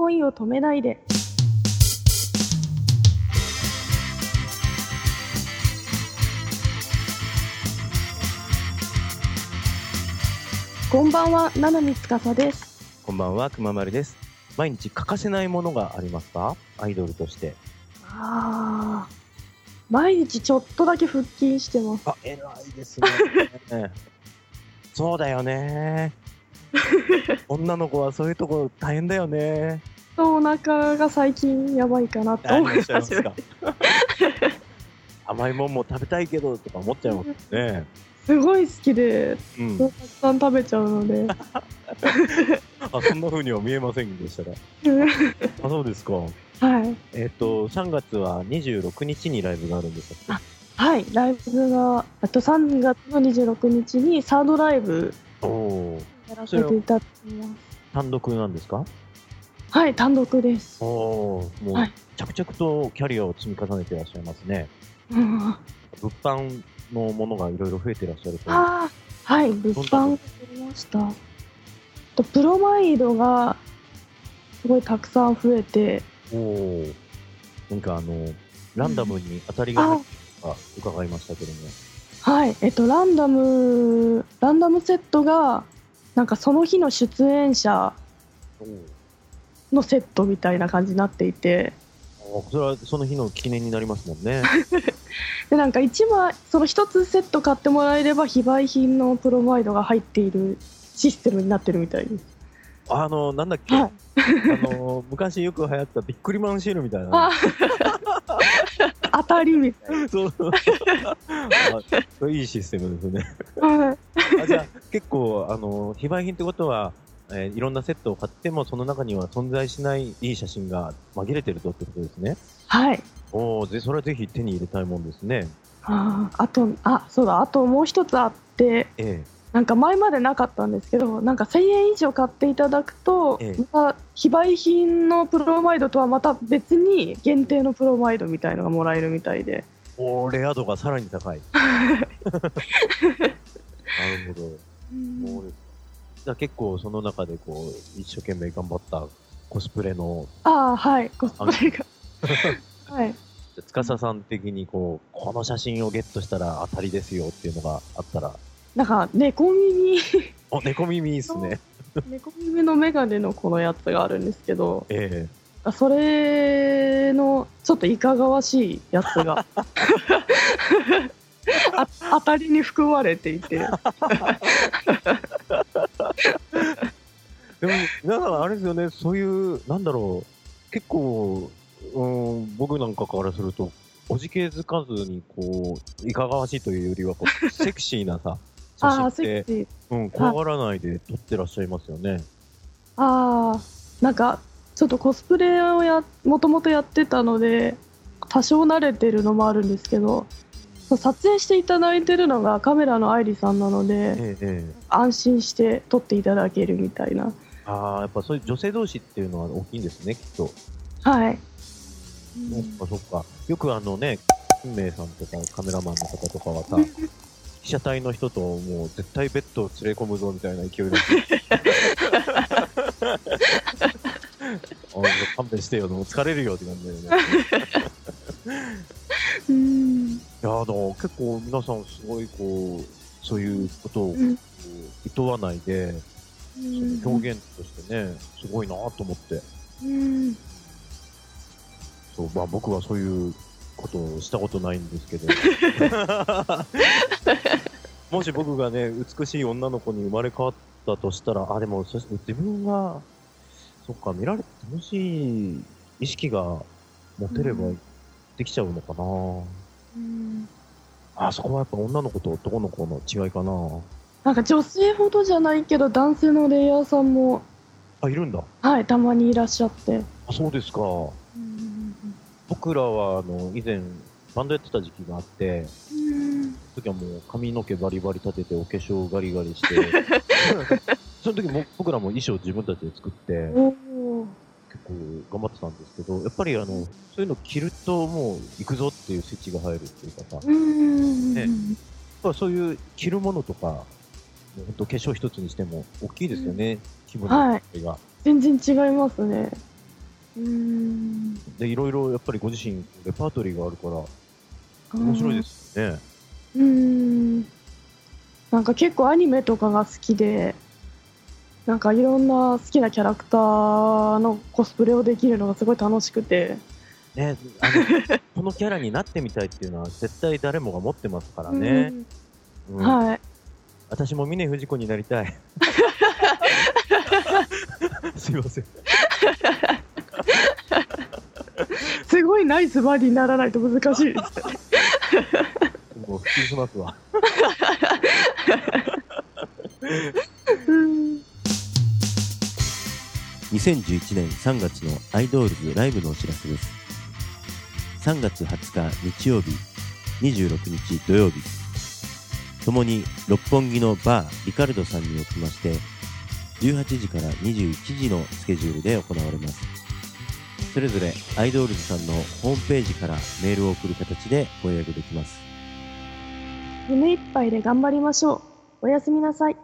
恋を止めないで。こんばんは、七海司です。こんばんは、くままるです。毎日欠かせないものがありますか？アイドルとして。ああ、毎日ちょっとだけ腹筋してます。あ、偉いですね。そうだよね。女の子はそういうとこ大変だよね。お腹が最近やばいかなと思っしゃいまますすか。甘いもんも食べたいけどとか思っちゃいますね。すごい好きで、うん。たくさん食べちゃうので。あ、そんな風には見えませんでしたら。あ、そうですか。はい。えっ、と、3月は26日にライブがあるんですよ。はい、ライブが、あと3月の26日にサードライブ。やらせていただきます。単独なんですか？はい、単独です。お。もう、はい着々とキャリアを積み重ねていらっしゃいますね。うん、物販のものがいろいろ増えていらっしゃると。ああ、はい、物販が取りました。とプロマイドがすごいたくさん増えて、おお。なんかあの、ランダムに当たりが入ってるとか伺いましたけども。はい、えっとランダムランダムセットがなんかその日の出演者のセットみたいな感じになっていて、おそれはその日の記念になりますもんね。でなんか1枚その1つセット買ってもらえれば非売品のプロマイドが入っているシステムになってるみたいです。あの、なんだっけ、はいあの、昔よく流行ったビックリマンシールみたいな。あ当たりみたいそうそう。あそれいいシステムですね。な。はいあじゃあ、結構、あの、非売品ってことは、えーいろんなセットを買っても、その中には存在しないいい写真が紛れてるとってことですね。はい。おお、で、それはぜひ手に入れたいもんですね。あーあとあそうだあともう一つあってえなんか前までなかったんですけどなんか1000円以上買っていただくと、ええまた非売品のプロマイドとはまた別に限定のプロマイドみたいのがもらえるみたいでえおーレア度がさらに高い。なるほど。そうですか。じゃあ結構その中でこう、一生懸命頑張ったコスプレの、ああはい。コスプレが。はい。司さん的にこう、この写真をゲットしたら当たりですよっていうのがあったら、なんか猫耳。お、猫耳いいっすね。猫耳のメガネのこのやつがあるんですけど。えあそれのちょっといかがわしいやつが。あ当たりに含まれていて皆さんあれですよね、そういう、なんだろう、結構、うん、僕なんかからすると、おじけづかずに、こう、いかがわしいというよりは、こう、セクシーなさ、写真って、うん、怖がらないで撮ってらっしゃいますよね。ああなんかちょっとコスプレをやもともとやってたので多少慣れてるのもあるんですけど撮影していただいてるのがカメラの愛理さんなのでええ、ええ。安心して撮っていただけるみたいなああ、やっぱそういう女性同士っていうのは大きいんですね、きっと。はい、そっかそっか。よくあのね、金明さんとかカメラマンの方とかはさ、被写体の人ともう絶対ベッドを連れ込むぞみたいな勢いで。おい勘弁してよ、もう疲れるよって感じだよね。うんいや、でも結構皆さんすごいこう、そういうことをこうんういとわないで、表現としてね、すごいなと思って。うんそう、まあ僕はそういうことをしたことないんですけど。もし僕がね、美しい女の子に生まれ変わったとしたら、あ、でも、そして自分が、そっか、見られて楽しい意識が持てればうんできちゃうのかな。うんあそこはやっぱ女の子と男の子の違いかな。なんか女性ほどじゃないけど男性のレイヤーさんもあ、いるんだ。はいたまにいらっしゃって、あ、そうですか。僕らは、あの、以前、バンドやってた時期があって、うん。その時はもう髪の毛バリバリ立ててお化粧ガリガリして。その時も僕らも衣装自分たちで作って結構頑張ってたんですけどやっぱりあのそういうの着るともう行くぞっていうスイッチが入るっていうかさうん。ねぱそういう着るものとかもうほんと化粧一つにしても大きいですよね、気分の違いが、全然違いますね。うん。で、いろいろやっぱりご自身、レパートリーがあるから、面白いですよね。うん。なんか結構アニメとかが好きでなんかいろんな好きなキャラクターのコスプレをできるのがすごい楽しくて。ね、あの このキャラになってみたいっていうのは絶対誰もが持ってますからね。うんうん。はい私も峰不二子になりたい。すいません。すごいナイスバディにならないと難しいですねもう普及しますわ。うん2011年3月のアイドールズライブのお知らせです。3月20日日曜日、26日土曜日、共に六本木のバーリカルドさんにおきまして、18時から21時のスケジュールで行われます。それぞれアイドールズさんのホームページからメールを送る形でご予約できます。夢いっぱいで頑張りましょうおやすみなさい